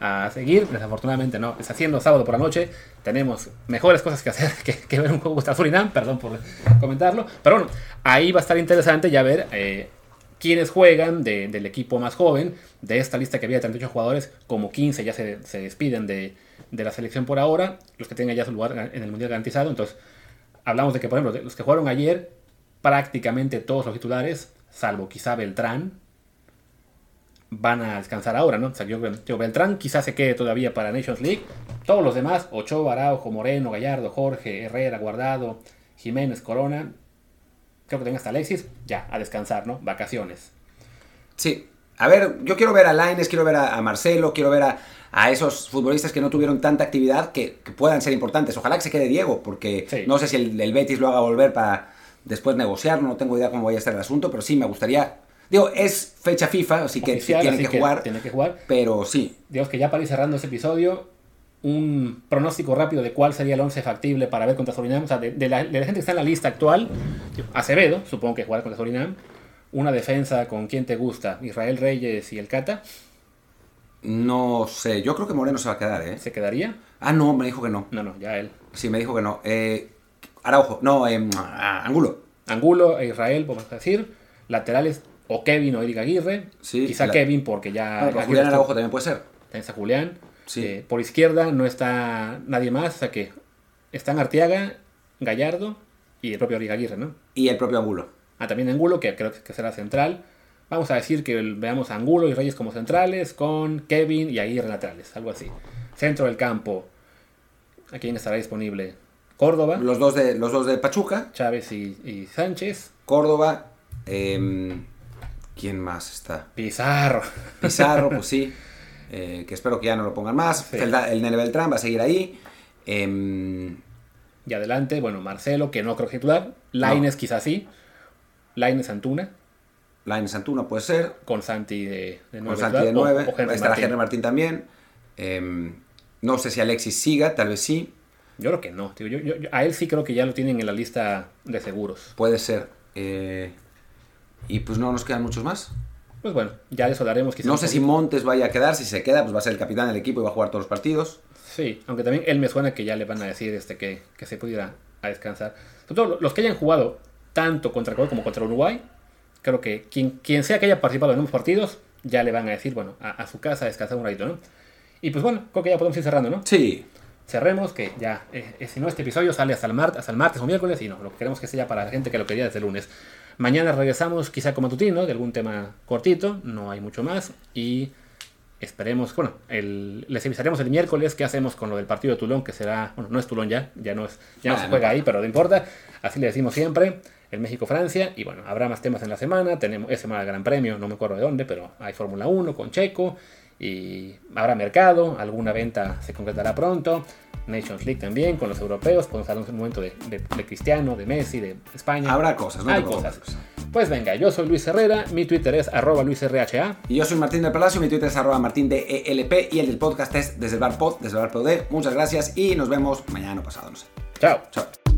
a, seguir, desafortunadamente no, es haciendo sábado por la noche, tenemos mejores cosas que hacer <laughs> que, ver un juego contra Surinam, perdón por comentarlo, pero bueno, ahí va a estar interesante ya ver eh, quienes juegan del equipo más joven, de esta lista que había de 38 jugadores, como 15 ya se, despiden de, la selección por ahora, los que tengan ya su lugar en el Mundial garantizado. Entonces, hablamos de que, por ejemplo, los que jugaron ayer, prácticamente todos los titulares, salvo quizá Beltrán, van a descansar ahora, ¿no? O sea, yo, Beltrán quizás se quede todavía para Nations League. Todos los demás, Ochoa, Araujo, Moreno, Gallardo, Jorge, Herrera, Guardado, Jiménez, Corona, creo que tenga hasta Alexis, ya, a descansar, ¿no? Vacaciones. Sí. A ver, yo quiero ver a Laines, quiero ver a, Marcelo, quiero ver a, esos futbolistas que no tuvieron tanta actividad que, puedan ser importantes. Ojalá que se quede Diego, porque no sé si el, Betis lo haga volver para después negociar, no tengo idea cómo vaya a estar el asunto, pero sí me gustaría Digo, es fecha FIFA, así que tiene que, jugar. Tiene que jugar. Pero sí. Digamos que ya para ir cerrando ese episodio, un pronóstico rápido de cuál sería el 11 factible para ver contra Surinam. O sea, de, la, gente que está en la lista actual, Acevedo, supongo que jugar contra Surinam. Una defensa con quien te gusta, Israel Reyes y el Cata. No sé, yo creo que Moreno se va a quedar, ¿eh? ¿Se quedaría? Ah, no, me dijo que no. No, no, ya él. Sí, me dijo que no. Eh, Araujo, no, eh, Angulo. Angulo e Israel, vamos a decir. Laterales, o Kevin o Eric Aguirre. Sí, Quizá Kevin, porque ya. Julián Araujo también puede ser. También Julián. Eh, por izquierda no está nadie más, o sea que están Arteaga, Gallardo y el propio Aguirre, ¿no? Y el propio Angulo. Ah, también Angulo, que creo que será central. Vamos a decir que veamos a Angulo y Reyes como centrales, con Kevin y Aguirre laterales, algo así. Centro del campo, ¿a quién estará disponible? Córdoba. Los dos de, los dos de Pachuca. Chávez y, Sánchez. Córdoba. Em, ¿Quién más está? Pizarro. Pizarro, pues sí. <laughs> Eh, que espero que ya no lo pongan más. El, Nene Beltrán va a seguir ahí. Em, y adelante, bueno, Marcelo, que no creo que titular. Laines quizás sí. Laines Antuna. Laines Antuna puede ser. Con Santi de, 9. Con Santi de 9. Va a estar Henry Martín también. Em, no sé si Alexis siga, tal vez sí. Yo creo que no. a él sí creo que ya lo tienen en la lista de seguros. Puede ser. Eh, y pues no nos quedan muchos más. Pues bueno, ya eso daremos No sé si Montes vaya a quedar, si se queda, pues va a ser el capitán del equipo y va a jugar todos los partidos. Sí, aunque también él me suena que ya le van a decir este que, se pudiera a descansar. Sobre todo los que hayan jugado tanto contra Ecuador como contra Uruguay, creo que quien, quien sea que haya participado en unos partidos, ya le van a decir, bueno, a, su casa a descansar un ratito, ¿no? Y pues bueno, creo que ya podemos ir cerrando, ¿no? Sí. Cerremos, que ya, eh, eh, si no, este episodio sale hasta el, hasta el martes o miércoles, y no, lo que queremos que sea para la gente que lo quería desde el lunes. Mañana regresamos quizá con matutino, de algún tema cortito, no hay mucho más. Y esperemos, bueno, les avisaremos el miércoles qué hacemos con lo del partido de Tulón, que será, bueno, no es Tulón ya, ya no, es, ya no se juega ahí, pero no importa. Así le decimos siempre, el México-Francia. Y bueno, habrá más temas en la semana. Tenemos esa semana el Gran Premio, no me acuerdo de dónde, pero hay Fórmula 1 con Checo. Y habrá mercado, alguna venta se concretará pronto. Nations League también, con los europeos. Podemos hablar un momento de, Cristiano, de Messi, de España. Habrá cosas, ¿no? Hay cosas. Pues venga, yo soy Luis Herrera, mi Twitter es arroba luisrha. Y yo soy Martín del Palacio, mi Twitter es arroba martín de ELP y el del podcast es desde el bar pod, desde el bar pod. Muchas gracias y nos vemos mañana pasado, no sé. Chao. Chao.